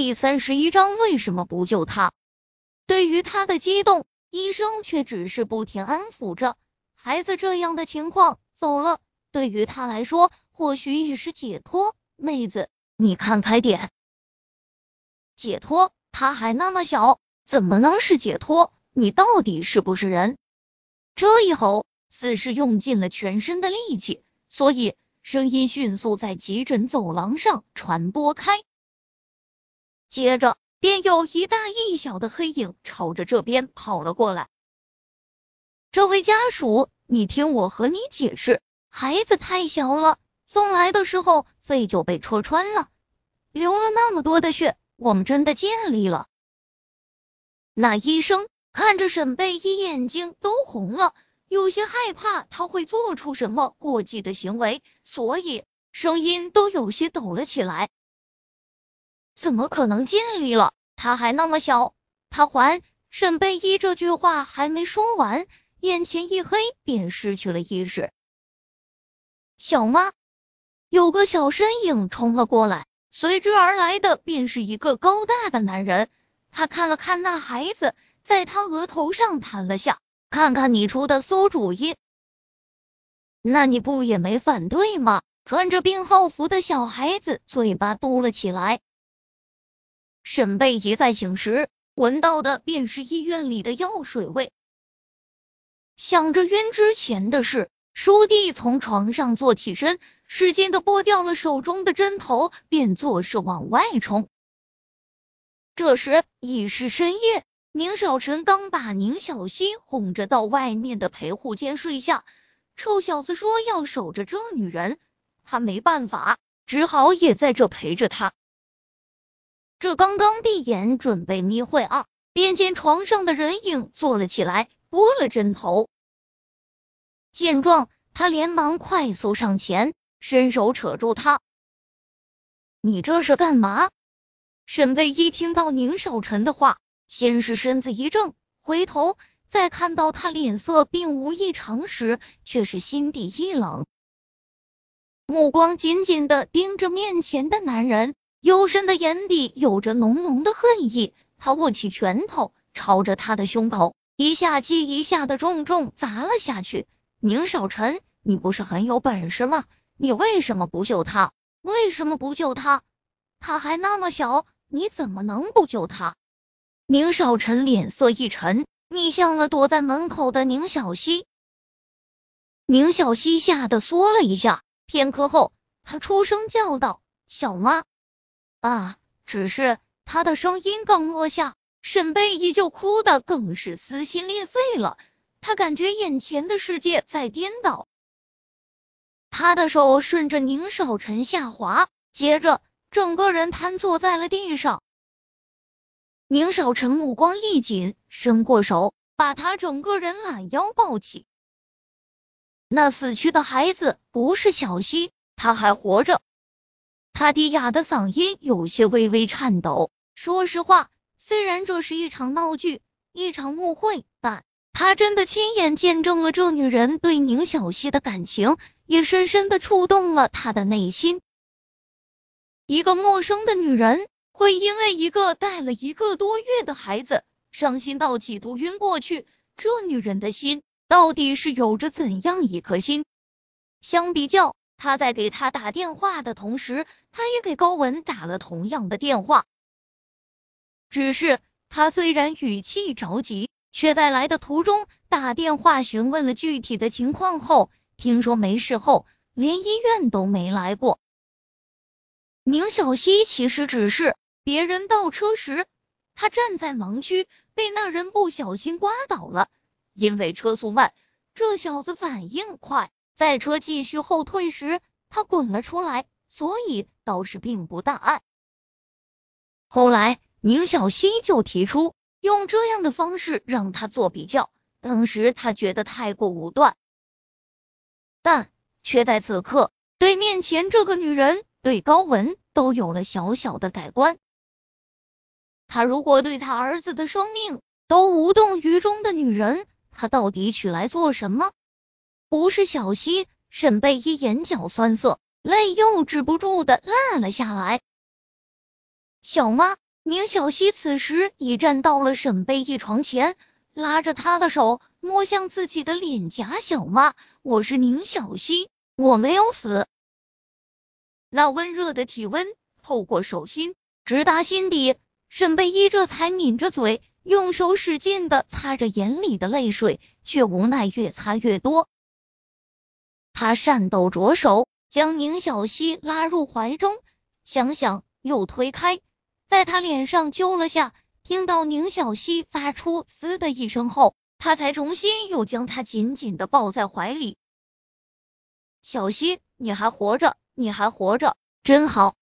第三十一章为什么不救他？对于他的激动，医生却只是不停安抚着。孩子这样的情况走了，对于他来说或许也是解脱。妹子，你看开点。解脱？他还那么小，怎么能是解脱？你到底是不是人？这一吼，似是用尽了全身的力气，所以声音迅速在急诊走廊上传播开。接着，便有一大一小的黑影朝着这边跑了过来。这位家属，你听我和你解释，孩子太小了，送来的时候肺就被戳穿了，流了那么多的血，我们真的尽力了。那医生看着沈贝依，眼睛都红了，有些害怕他会做出什么过激的行为，所以声音都有些抖了起来。怎么可能尽力了？他还那么小。他还沈贝依这句话还没说完，眼前一黑，便失去了意识。小妈，有个小身影冲了过来，随之而来的便是一个高大的男人。他看了看那孩子，在他额头上弹了下，看看你出的馊主意，那你不也没反对吗？穿着病号服的小孩子嘴巴嘟了起来。沈贝一再醒时闻到的便是医院里的药水味。想着晕之前的事，舒弟从床上坐起身，使劲的拨掉了手中的针头，便作势往外冲。这时已是深夜，宁少臣刚把宁小溪哄着到外面的陪护间睡下。臭小子说要守着这女人，他没办法，只好也在这陪着她。这刚刚闭眼准备眯会儿，便见床上的人影坐了起来，拨了针头。见状，他连忙快速上前，伸手扯住他：“你这是干嘛？”沈贝一听到宁少臣的话，先是身子一怔，回头再看到他脸色并无异常时，却是心底一冷，目光紧紧的盯着面前的男人。幽深的眼底有着浓浓的恨意，他握起拳头，朝着他的胸口一下接一下的重重砸了下去。宁少臣，你不是很有本事吗？你为什么不救他？为什么不救他？他还那么小，你怎么能不救他？宁少臣脸色一沉，逆向了躲在门口的宁小溪。宁小溪吓得缩了一下，片刻后，他出声叫道：“小妈。”啊！只是他的声音刚落下，沈贝依就哭得更是撕心裂肺了。他感觉眼前的世界在颠倒。他的手顺着宁少臣下滑，接着整个人瘫坐在了地上。宁少臣目光一紧，伸过手把他整个人揽腰抱起。那死去的孩子不是小希，他还活着。他低哑的嗓音有些微微颤抖。说实话，虽然这是一场闹剧，一场误会，但他真的亲眼见证了这女人对宁小溪的感情，也深深的触动了他的内心。一个陌生的女人会因为一个带了一个多月的孩子伤心到几度晕过去，这女人的心到底是有着怎样一颗心？相比较。他在给他打电话的同时，他也给高文打了同样的电话。只是他虽然语气着急，却在来的途中打电话询问了具体的情况后，听说没事后，连医院都没来过。宁小溪其实只是别人倒车时，他站在盲区，被那人不小心刮倒了。因为车速慢，这小子反应快。在车继续后退时，他滚了出来，所以倒是并不大碍。后来宁小溪就提出用这样的方式让他做比较，当时他觉得太过武断，但却在此刻对面前这个女人、对高文都有了小小的改观。他如果对他儿子的生命都无动于衷的女人，他到底娶来做什么？不是小溪，沈贝依眼角酸涩，泪又止不住的落了下来。小妈，宁小溪此时已站到了沈贝依床前，拉着她的手，摸向自己的脸颊。小妈，我是宁小溪，我没有死。那温热的体温透过手心，直达心底。沈贝依这才抿着嘴，用手使劲的擦着眼里的泪水，却无奈越擦越多。他颤抖着手，将宁小溪拉入怀中，想想又推开，在他脸上揪了下。听到宁小溪发出“嘶”的一声后，他才重新又将他紧紧的抱在怀里。小溪，你还活着，你还活着，真好。